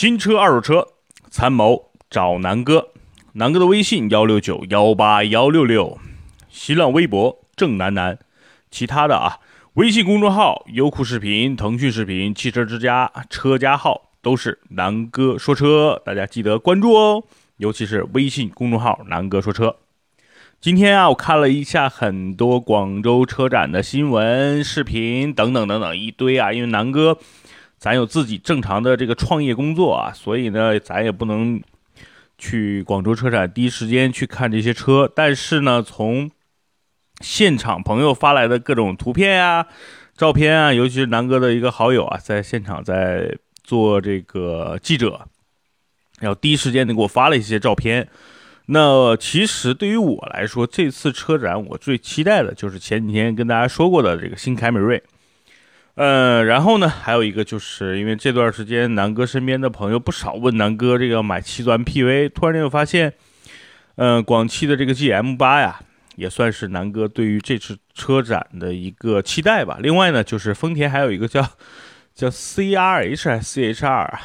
新车、二手车，参谋找南哥。南哥的微信幺六九幺八幺六六，新浪微博郑楠楠。其他的啊，微信公众号、优酷视频、腾讯视频、汽车之家、车家号都是南哥说车，大家记得关注哦。尤其是微信公众号南哥说车。今天啊，我看了一下很多广州车展的新闻、视频等等等等一堆啊。因为南哥，咱有自己正常的这个创业工作啊，所以呢，咱也不能去广州车展第一时间去看这些车。但是呢，从现场朋友发来的各种图片呀、照片啊，尤其是南哥的一个好友啊，在现场在做这个记者，然后第一时间的给我发了一些照片。那其实对于我来说，这次车展我最期待的就是前几天跟大家说过的这个新凯美瑞。呃，然后呢，还有一个就是因为这段时间南哥身边的朋友不少问南哥这个买七钻 PV，突然间又发现，呃，广汽的这个 GM 八呀，也算是南哥对于这次车展的一个期待吧。另外呢，就是丰田还有一个叫叫 CRH 还是 CHR 啊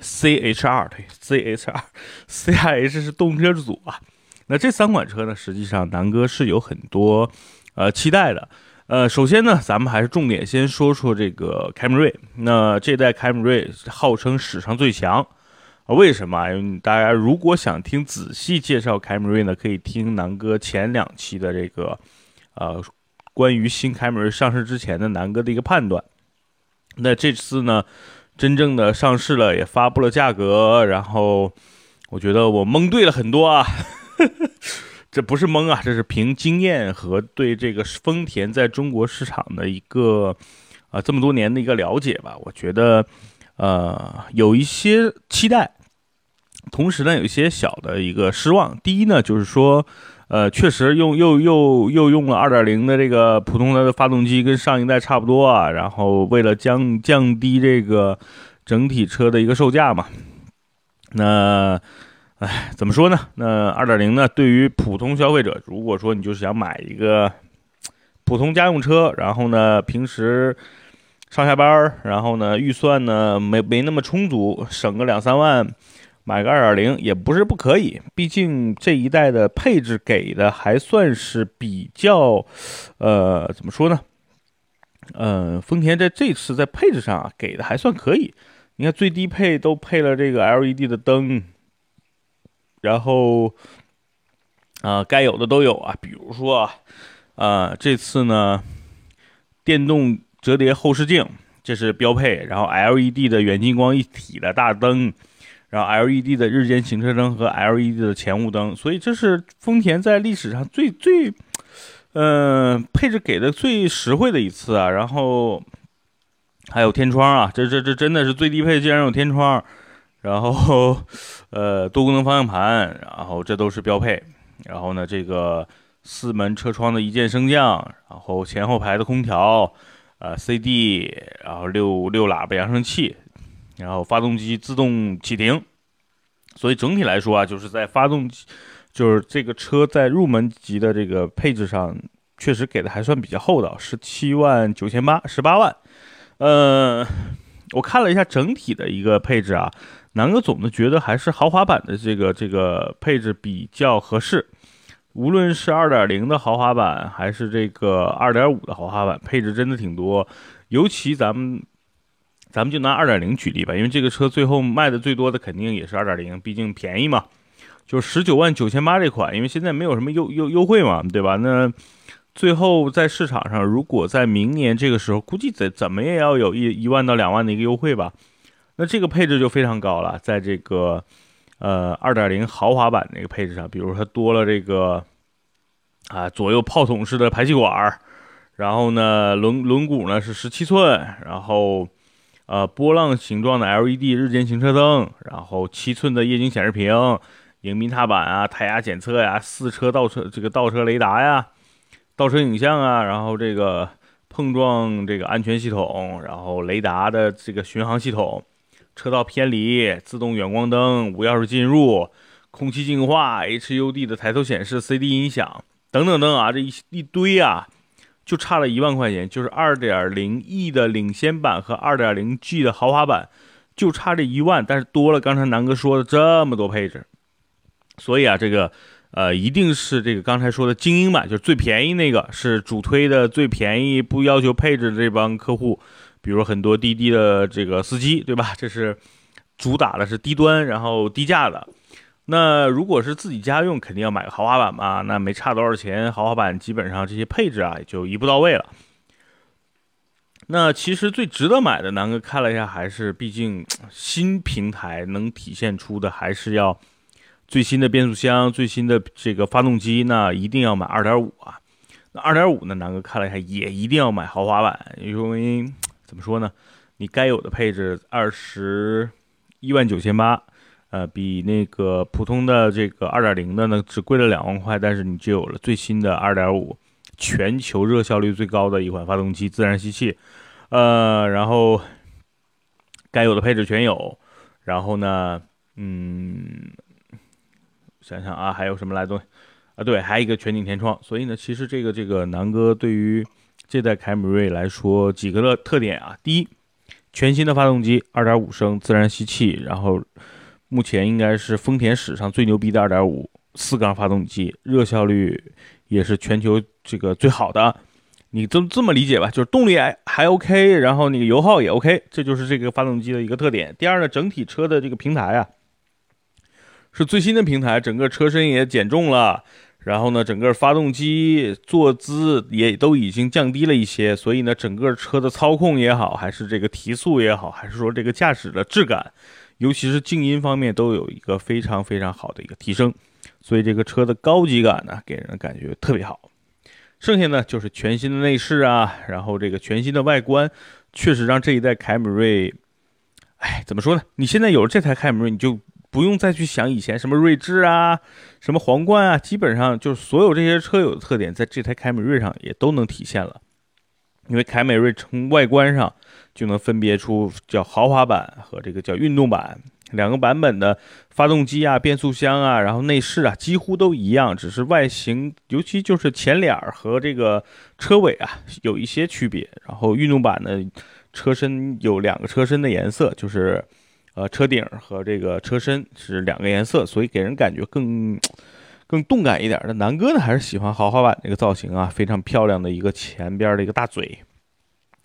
？C H R 对，C H R，C R H 是动车组啊。那这三款车呢，实际上南哥是有很多呃期待的。呃，首先呢，咱们还是重点先说说这个凯美瑞。那这代凯美瑞号称史上最强？为什么？因为大家如果想听仔细介绍凯美瑞呢，可以听南哥前两期的这个呃关于新凯美瑞上市之前的南哥的一个判断。那这次呢？真正的上市了，也发布了价格，然后我觉得我蒙对了很多啊，这不是蒙啊，这是凭经验和对这个丰田在中国市场的一个啊这么多年的一个了解吧，我觉得呃有一些期待，同时呢有一些小的一个失望。第一呢就是说。呃，确实用又又又用了二点零的这个普通的发动机，跟上一代差不多啊。然后为了降降低这个整体车的一个售价嘛，那，哎，怎么说呢？那二点零呢，对于普通消费者，如果说你就是想买一个普通家用车，然后呢，平时上下班然后呢，预算呢没没那么充足，省个两三万。买个二点零也不是不可以，毕竟这一代的配置给的还算是比较，呃，怎么说呢？嗯，丰田在这次在配置上啊给的还算可以。你看最低配都配了这个 LED 的灯，然后啊该有的都有啊，比如说啊这次呢电动折叠后视镜这是标配，然后 LED 的远近光一体的大灯。然后 LED 的日间行车灯和 LED 的前雾灯，所以这是丰田在历史上最最，嗯，配置给的最实惠的一次啊。然后还有天窗啊，这这这真的是最低配竟然有天窗。然后呃，多功能方向盘，然后这都是标配。然后呢，这个四门车窗的一键升降，然后前后排的空调，呃，CD，然后六六喇叭扬声器。然后发动机自动启停，所以整体来说啊，就是在发动机，就是这个车在入门级的这个配置上，确实给的还算比较厚道，十七万九千八，十八万。呃，我看了一下整体的一个配置啊，南哥总的觉得还是豪华版的这个这个配置比较合适，无论是二点零的豪华版还是这个二点五的豪华版，配置真的挺多，尤其咱们。咱们就拿二点零举例吧，因为这个车最后卖的最多的肯定也是二点零，毕竟便宜嘛。就十九万九千八这款，因为现在没有什么优优优惠嘛，对吧？那最后在市场上，如果在明年这个时候，估计怎怎么也要有一一万到两万的一个优惠吧。那这个配置就非常高了，在这个呃二点零豪华版那个配置上，比如它多了这个啊左右炮筒式的排气管，然后呢轮轮毂呢是十七寸，然后。呃，波浪形状的 LED 日间行车灯，然后七寸的液晶显示屏，迎宾踏板啊，胎压检测呀，四车倒车这个倒车雷达呀，倒车影像啊，然后这个碰撞这个安全系统，然后雷达的这个巡航系统，车道偏离自动远光灯，无钥匙进入，空气净化，HUD 的抬头显示，CD 音响等等等啊，这一一堆啊。就差了一万块钱，就是二点零 E 的领先版和二点零 G 的豪华版，就差这一万，但是多了刚才南哥说的这么多配置，所以啊，这个呃一定是这个刚才说的精英版，就是最便宜那个，是主推的最便宜不要求配置的这帮客户，比如很多滴滴的这个司机，对吧？这是主打的是低端，然后低价的。那如果是自己家用，肯定要买个豪华版嘛，那没差多少钱，豪华版基本上这些配置啊就一步到位了。那其实最值得买的，南哥看了一下，还是毕竟 新平台能体现出的，还是要最新的变速箱、最新的这个发动机，那一定要买2.5啊。那2.5呢，南哥看了一下，也一定要买豪华版，因为怎么说呢，你该有的配置二十一万九千八，呃，比那个普通的这个2.0的呢只贵了两万块，但是你就有了最新的2.5，全球热效率最高的一款发动机，自然吸气。呃，然后该有的配置全有，然后呢，嗯，想想啊，还有什么来着？啊，对，还有一个全景天窗。所以呢，其实这个这个南哥对于这代凯美瑞来说，几个的特点啊，第一，全新的发动机，二点五升自然吸气，然后目前应该是丰田史上最牛逼的二点五四缸发动机，热效率也是全球这个最好的。你这这么理解吧，就是动力还还 OK，然后那个油耗也 OK，这就是这个发动机的一个特点。第二呢，整体车的这个平台啊，是最新的平台，整个车身也减重了，然后呢，整个发动机坐姿也都已经降低了一些，所以呢，整个车的操控也好，还是这个提速也好，还是说这个驾驶的质感，尤其是静音方面，都有一个非常非常好的一个提升，所以这个车的高级感呢，给人感觉特别好。剩下呢就是全新的内饰啊，然后这个全新的外观，确实让这一代凯美瑞，哎，怎么说呢？你现在有了这台凯美瑞，你就不用再去想以前什么锐志啊、什么皇冠啊，基本上就是所有这些车有的特点，在这台凯美瑞上也都能体现了。因为凯美瑞从外观上就能分别出叫豪华版和这个叫运动版。两个版本的发动机啊、变速箱啊，然后内饰啊，几乎都一样，只是外形，尤其就是前脸和这个车尾啊有一些区别。然后运动版的车身有两个车身的颜色，就是呃车顶和这个车身是两个颜色，所以给人感觉更更动感一点。那南哥呢还是喜欢豪华版这个造型啊，非常漂亮的一个前边的一个大嘴，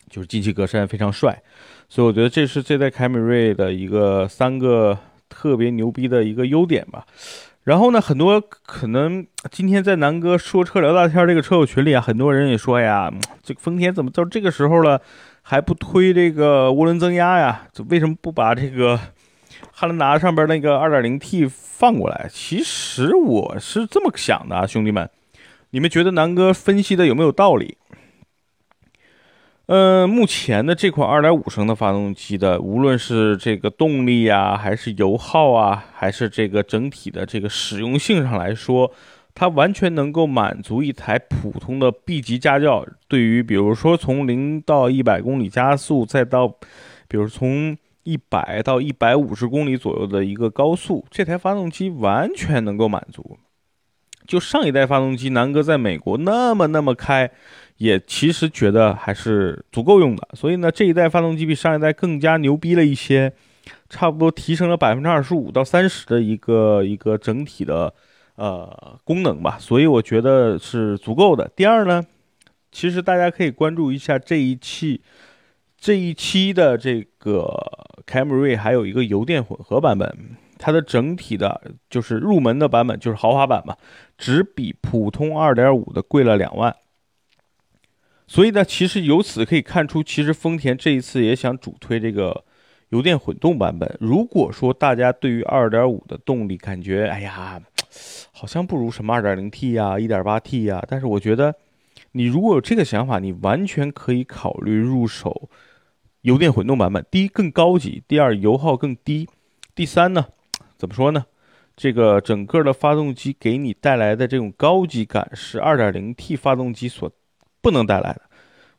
就是进气格栅非常帅。所以我觉得这是这代凯美瑞的一个三个特别牛逼的一个优点吧。然后呢，很多可能今天在南哥说车聊大天这个车友群里啊，很多人也说呀，这个丰田怎么到这个时候了还不推这个涡轮增压呀？这为什么不把这个汉兰达上边那个 2.0T 放过来？其实我是这么想的啊，兄弟们，你们觉得南哥分析的有没有道理？呃，目前的这款2.5升的发动机的，无论是这个动力呀，还是油耗啊，还是这个整体的这个实用性上来说，它完全能够满足一台普通的 B 级家轿。对于比如说从零到一百公里加速，再到比如从一百到一百五十公里左右的一个高速，这台发动机完全能够满足。就上一代发动机，南哥在美国那么那么开。也其实觉得还是足够用的，所以呢，这一代发动机比上一代更加牛逼了一些，差不多提升了百分之二十五到三十的一个一个整体的呃功能吧，所以我觉得是足够的。第二呢，其实大家可以关注一下这一期这一期的这个凯美瑞还有一个油电混合版本，它的整体的就是入门的版本就是豪华版嘛，只比普通二点五的贵了两万。所以呢，其实由此可以看出，其实丰田这一次也想主推这个油电混动版本。如果说大家对于2.5的动力感觉，哎呀，好像不如什么 2.0T 呀、1.8T 呀，但是我觉得，你如果有这个想法，你完全可以考虑入手油电混动版本。第一，更高级；第二，油耗更低；第三呢，怎么说呢？这个整个的发动机给你带来的这种高级感是 2.0T 发动机所。不能带来的，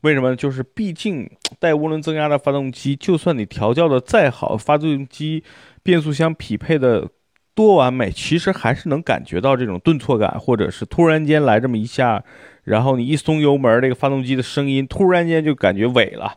为什么呢？就是毕竟带涡轮增压的发动机，就算你调教的再好，发动机、变速箱匹配的多完美，其实还是能感觉到这种顿挫感，或者是突然间来这么一下，然后你一松油门，这个发动机的声音突然间就感觉萎了。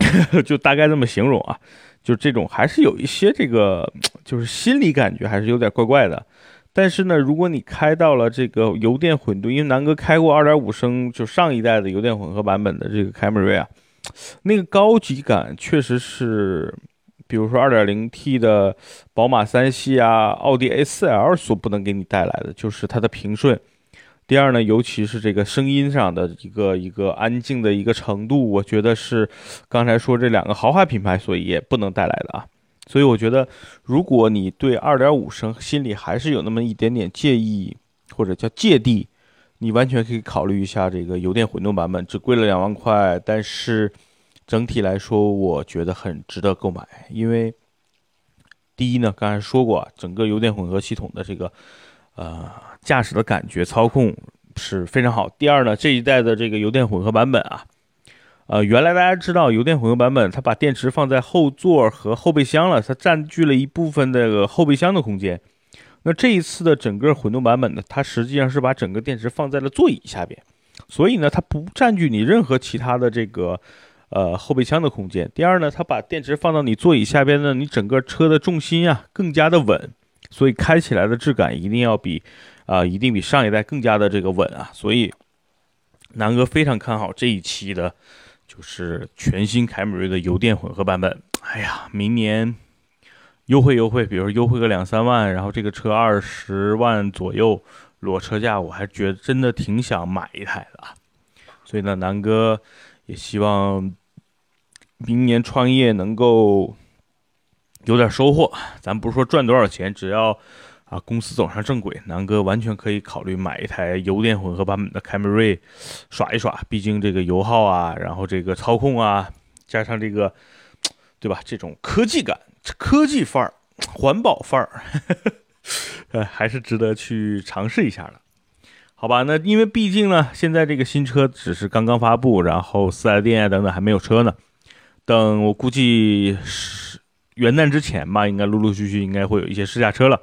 就大概这么形容啊，就这种还是有一些这个，就是心理感觉还是有点怪怪的。但是呢，如果你开到了这个油电混动，因为南哥开过2.5升就上一代的油电混合版本的这个凯美瑞啊，那个高级感确实是，比如说 2.0T 的宝马三系啊、奥迪 A4L 所不能给你带来的，就是它的平顺。第二呢，尤其是这个声音上的一个一个安静的一个程度，我觉得是刚才说这两个豪华品牌所也不能带来的啊。所以我觉得，如果你对2.5升心里还是有那么一点点介意或者叫芥蒂，你完全可以考虑一下这个油电混动版本，只贵了两万块，但是整体来说，我觉得很值得购买。因为第一呢，刚才说过啊，整个油电混合系统的这个呃。驾驶的感觉、操控是非常好。第二呢，这一代的这个油电混合版本啊，呃，原来大家知道油电混合版本，它把电池放在后座和后备箱了，它占据了一部分这个后备箱的空间。那这一次的整个混动版本呢，它实际上是把整个电池放在了座椅下边，所以呢，它不占据你任何其他的这个呃后备箱的空间。第二呢，它把电池放到你座椅下边呢，你整个车的重心啊更加的稳，所以开起来的质感一定要比。啊，一定比上一代更加的这个稳啊，所以南哥非常看好这一期的，就是全新凯美瑞的油电混合版本。哎呀，明年优惠优惠，比如优惠个两三万，然后这个车二十万左右裸车价，我还觉得真的挺想买一台的。所以呢，南哥也希望明年创业能够有点收获。咱不是说赚多少钱，只要。啊，公司走上正轨，南哥完全可以考虑买一台油电混合版本的凯美瑞，耍一耍。毕竟这个油耗啊，然后这个操控啊，加上这个，对吧？这种科技感、科技范儿、环保范儿，呃，还是值得去尝试一下的。好吧，那因为毕竟呢，现在这个新车只是刚刚发布，然后四 S 店啊等等还没有车呢。等我估计是元旦之前吧，应该陆陆续续应该会有一些试驾车了。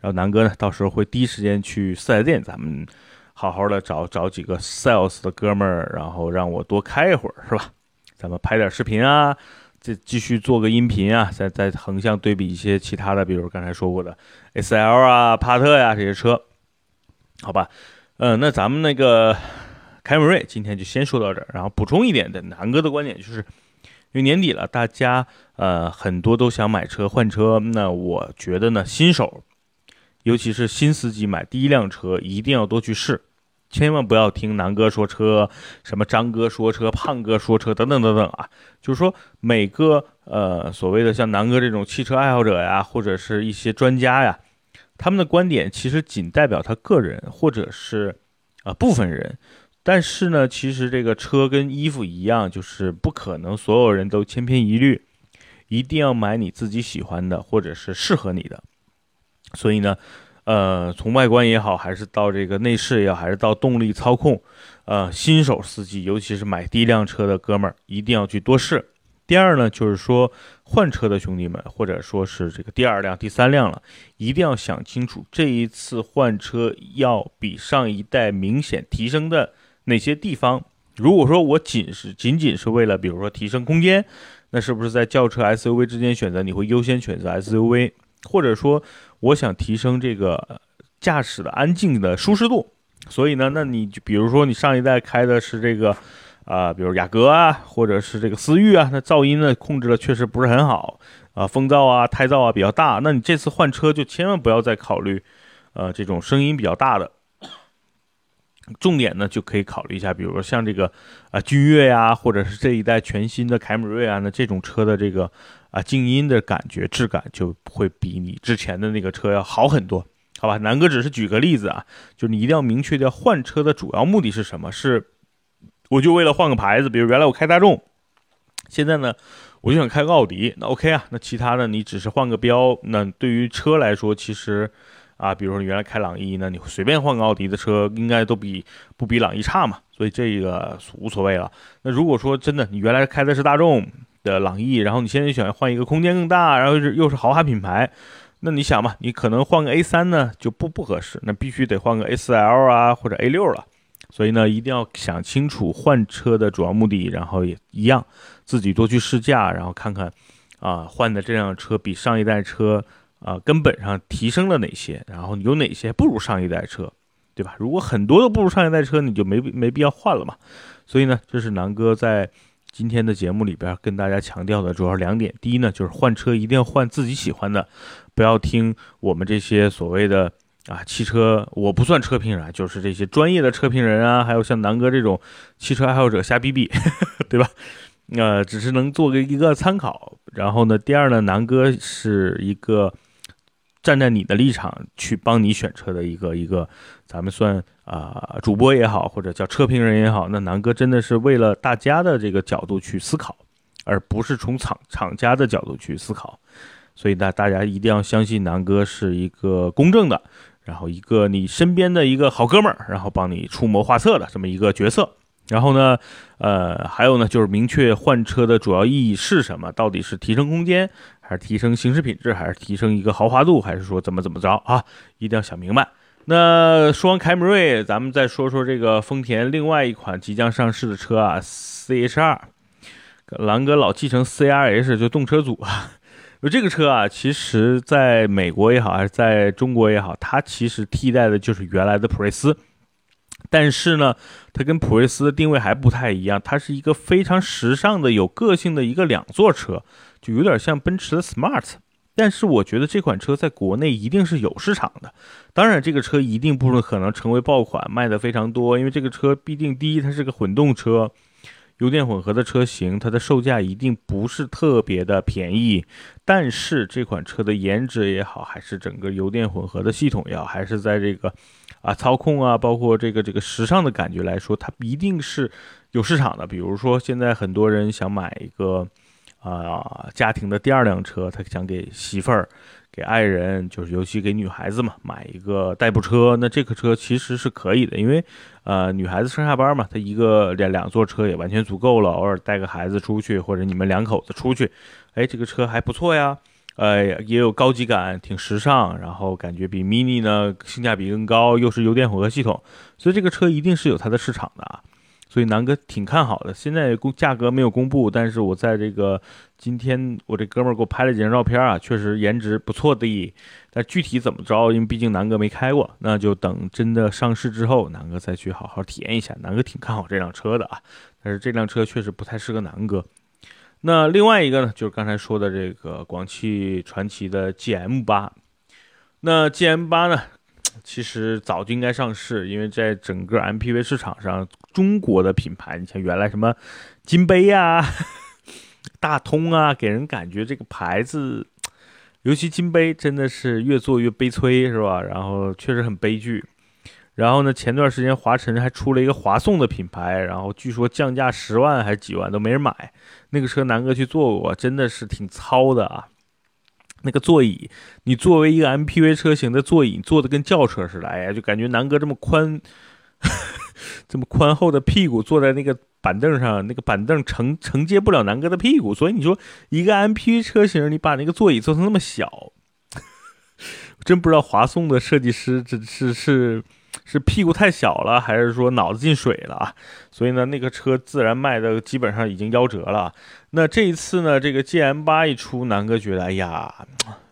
然后南哥呢，到时候会第一时间去四 S 店，咱们好好的找找几个 sales 的哥们儿，然后让我多开一会儿，是吧？咱们拍点视频啊，再继续做个音频啊，再再横向对比一些其他的，比如刚才说过的 S L 啊、帕特呀这些车，好吧？嗯，那咱们那个凯美瑞今天就先说到这儿，然后补充一点的，南哥的观点就是，因为年底了，大家呃很多都想买车换车，那我觉得呢，新手。尤其是新司机买第一辆车，一定要多去试，千万不要听南哥说车，什么张哥说车、胖哥说车等等等等啊！就是说，每个呃所谓的像南哥这种汽车爱好者呀，或者是一些专家呀，他们的观点其实仅代表他个人或者是啊部分人，但是呢，其实这个车跟衣服一样，就是不可能所有人都千篇一律，一定要买你自己喜欢的或者是适合你的。所以呢，呃，从外观也好，还是到这个内饰也好，还是到动力操控，呃，新手司机，尤其是买第一辆车的哥们儿，一定要去多试。第二呢，就是说换车的兄弟们，或者说是这个第二辆、第三辆了，一定要想清楚这一次换车要比上一代明显提升的哪些地方。如果说我仅是仅仅是为了，比如说提升空间，那是不是在轿车、SUV 之间选择，你会优先选择 SUV？或者说，我想提升这个驾驶的安静的舒适度，所以呢，那你就比如说你上一代开的是这个，啊，比如雅阁啊，或者是这个思域啊，那噪音呢控制的确实不是很好，啊，风噪啊、胎噪啊比较大，那你这次换车就千万不要再考虑，呃，这种声音比较大的。重点呢，就可以考虑一下，比如说像这个啊君越呀，或者是这一代全新的凯美瑞啊，那这种车的这个啊静音的感觉质感就会比你之前的那个车要好很多，好吧？南哥只是举个例子啊，就你一定要明确掉换车的主要目的是什么？是我就为了换个牌子，比如原来我开大众，现在呢我就想开个奥迪，那 OK 啊，那其他的你只是换个标，那对于车来说其实。啊，比如说你原来开朗逸，那你随便换个奥迪的车，应该都比不比朗逸差嘛，所以这个无所谓了。那如果说真的你原来开的是大众的朗逸，然后你现在想换一个空间更大，然后是又是豪华品牌，那你想嘛，你可能换个 A3 呢就不不合适，那必须得换个 A4L 啊或者 A6 了。所以呢，一定要想清楚换车的主要目的，然后也一样自己多去试驾，然后看看啊换的这辆车比上一代车啊根本上提升了哪些，然后有哪些不如上一代车，对吧？如果很多都不如上一代车，你就没没必要换了嘛。所以呢，这是南哥在。今天的节目里边跟大家强调的主要两点，第一呢就是换车一定要换自己喜欢的，不要听我们这些所谓的啊汽车，我不算车评人，就是这些专业的车评人啊，还有像南哥这种汽车爱好者瞎逼逼，对吧？呃，只是能做个一个参考。然后呢，第二呢，南哥是一个。站在你的立场去帮你选车的一个一个，咱们算啊主播也好，或者叫车评人也好，那南哥真的是为了大家的这个角度去思考，而不是从厂厂家的角度去思考，所以呢，大家一定要相信南哥是一个公正的，然后一个你身边的一个好哥们儿，然后帮你出谋划策的这么一个角色。然后呢，呃，还有呢，就是明确换车的主要意义是什么？到底是提升空间，还是提升行驶品质，还是提升一个豪华度，还是说怎么怎么着啊？一定要想明白。那说完凯美瑞，咱们再说说这个丰田另外一款即将上市的车啊，CHR。狼哥老继承 CRH 就动车组啊，这个车啊，其实在美国也好，还是在中国也好，它其实替代的就是原来的普锐斯。但是呢，它跟普锐斯的定位还不太一样，它是一个非常时尚的、有个性的一个两座车，就有点像奔驰的 Smart。但是我觉得这款车在国内一定是有市场的。当然，这个车一定不可能成为爆款，卖的非常多，因为这个车必定第一，它是个混动车。油电混合的车型，它的售价一定不是特别的便宜，但是这款车的颜值也好，还是整个油电混合的系统也好，还是在这个啊操控啊，包括这个这个时尚的感觉来说，它一定是有市场的。比如说，现在很多人想买一个啊家庭的第二辆车，他想给媳妇儿。给爱人，就是尤其给女孩子嘛，买一个代步车，那这个车其实是可以的，因为，呃，女孩子上下班嘛，她一个两两座车也完全足够了，偶尔带个孩子出去，或者你们两口子出去，哎，这个车还不错呀，呃，也有高级感，挺时尚，然后感觉比 Mini 呢性价比更高，又是油电混合系统，所以这个车一定是有它的市场的啊。所以南哥挺看好的，现在公价格没有公布，但是我在这个今天我这哥们儿给我拍了几张照片啊，确实颜值不错的。但具体怎么着，因为毕竟南哥没开过，那就等真的上市之后，南哥再去好好体验一下。南哥挺看好这辆车的啊，但是这辆车确实不太适合南哥。那另外一个呢，就是刚才说的这个广汽传祺的 GM 八，那 GM 八呢？其实早就应该上市，因为在整个 MPV 市场上，中国的品牌，你像原来什么金杯呀、大通啊，给人感觉这个牌子，尤其金杯真的是越做越悲催，是吧？然后确实很悲剧。然后呢，前段时间华晨还出了一个华颂的品牌，然后据说降价十万还是几万都没人买，那个车南哥去坐过，真的是挺糙的啊。那个座椅，你作为一个 MPV 车型的座椅，坐的跟轿车似的，哎呀，就感觉南哥这么宽，这么宽厚的屁股坐在那个板凳上，那个板凳承承接不了南哥的屁股，所以你说一个 MPV 车型，你把那个座椅做成那么小，真不知道华颂的设计师这是是。是屁股太小了，还是说脑子进水了？所以呢，那个车自然卖的基本上已经夭折了。那这一次呢，这个 G M 八一出，南哥觉得，哎呀，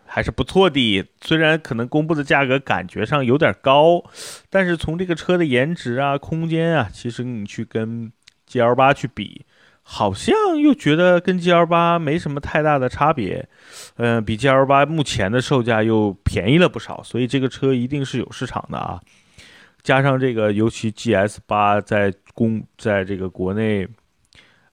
还是不错的。虽然可能公布的价格感觉上有点高，但是从这个车的颜值啊、空间啊，其实你去跟 G L 八去比，好像又觉得跟 G L 八没什么太大的差别。嗯，比 G L 八目前的售价又便宜了不少，所以这个车一定是有市场的啊。加上这个，尤其 GS 八在公在这个国内，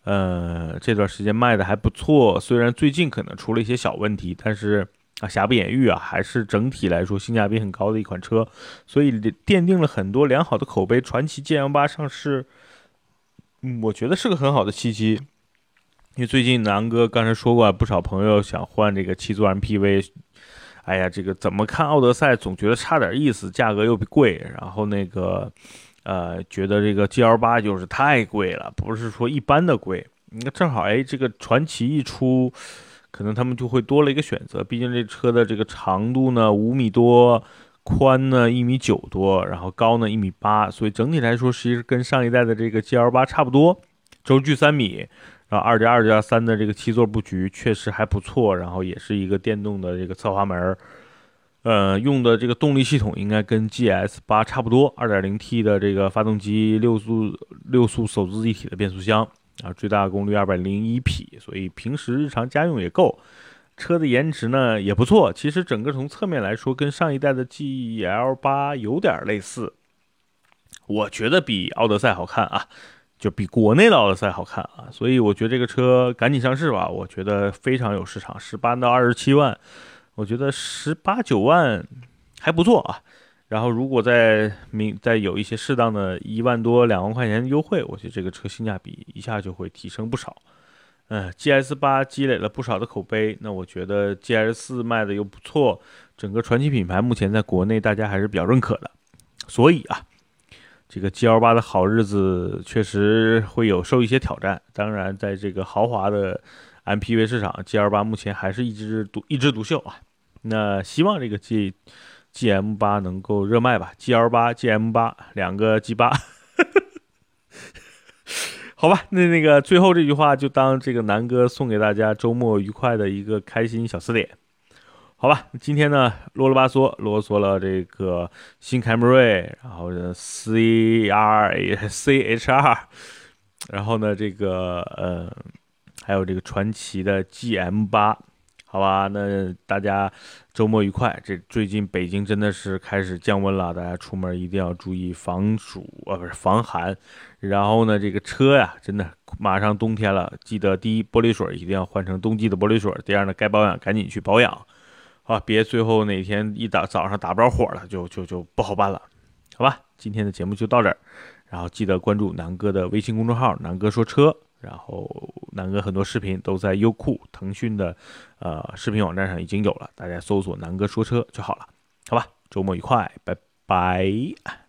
呃，这段时间卖的还不错。虽然最近可能出了一些小问题，但是啊，瑕不掩瑜啊，还是整体来说性价比很高的一款车，所以奠定了很多良好的口碑。传奇 GM 八上市，嗯，我觉得是个很好的契机。因为最近南哥刚才说过，不少朋友想换这个七座 MPV。哎呀，这个怎么看奥德赛总觉得差点意思，价格又贵，然后那个，呃，觉得这个 G L 八就是太贵了，不是说一般的贵。你看，正好哎，这个传奇一出，可能他们就会多了一个选择。毕竟这车的这个长度呢五米多，宽呢一米九多，然后高呢一米八，所以整体来说其实跟上一代的这个 GL 八差不多，轴距三米，然后二加二加三的这个七座布局确实还不错，然后也是一个电动的这个侧滑门。呃，用的这个动力系统应该跟 GS 八差不多，2.0T 的这个发动机，六速六速手自一体的变速箱啊，最大功率201匹，所以平时日常家用也够。车的颜值呢也不错，其实整个从侧面来说，跟上一代的 GL 八有点类似。我觉得比奥德赛好看啊，就比国内的奥德赛好看啊，所以我觉得这个车赶紧上市吧，我觉得非常有市场，十八到二十七万。我觉得十八九万还不错啊，然后如果再明再有一些适当的一万多两万块钱的优惠，我觉得这个车性价比一下就会提升不少。嗯，GS 八积累了不少的口碑，那我觉得 GS 四卖的又不错，整个传奇品牌目前在国内大家还是比较认可的，所以啊，这个 GL 八的好日子确实会有受一些挑战。当然，在这个豪华的 MPV 市场，GL 八目前还是一枝独一枝独秀啊。那希望这个 G G M 八能够热卖吧，G L 八、G M 八两个 G 八，好吧，那那个最后这句话就当这个南哥送给大家周末愉快的一个开心小词典，好吧？今天呢啰啰吧嗦啰嗦了这个新凯美瑞，然后 C R C H R，然后呢这个呃还有这个传奇的 G M 八。好吧，那大家周末愉快。这最近北京真的是开始降温了，大家出门一定要注意防暑啊，不是防寒。然后呢，这个车呀，真的马上冬天了，记得第一玻璃水一定要换成冬季的玻璃水。第二呢，该保养赶紧去保养，啊，别最后哪天一打早上打不着火了，就就就不好办了。好吧，今天的节目就到这儿，然后记得关注南哥的微信公众号“南哥说车”。然后南哥很多视频都在优酷、腾讯的呃视频网站上已经有了，大家搜索“南哥说车”就好了，好吧？周末愉快，拜拜。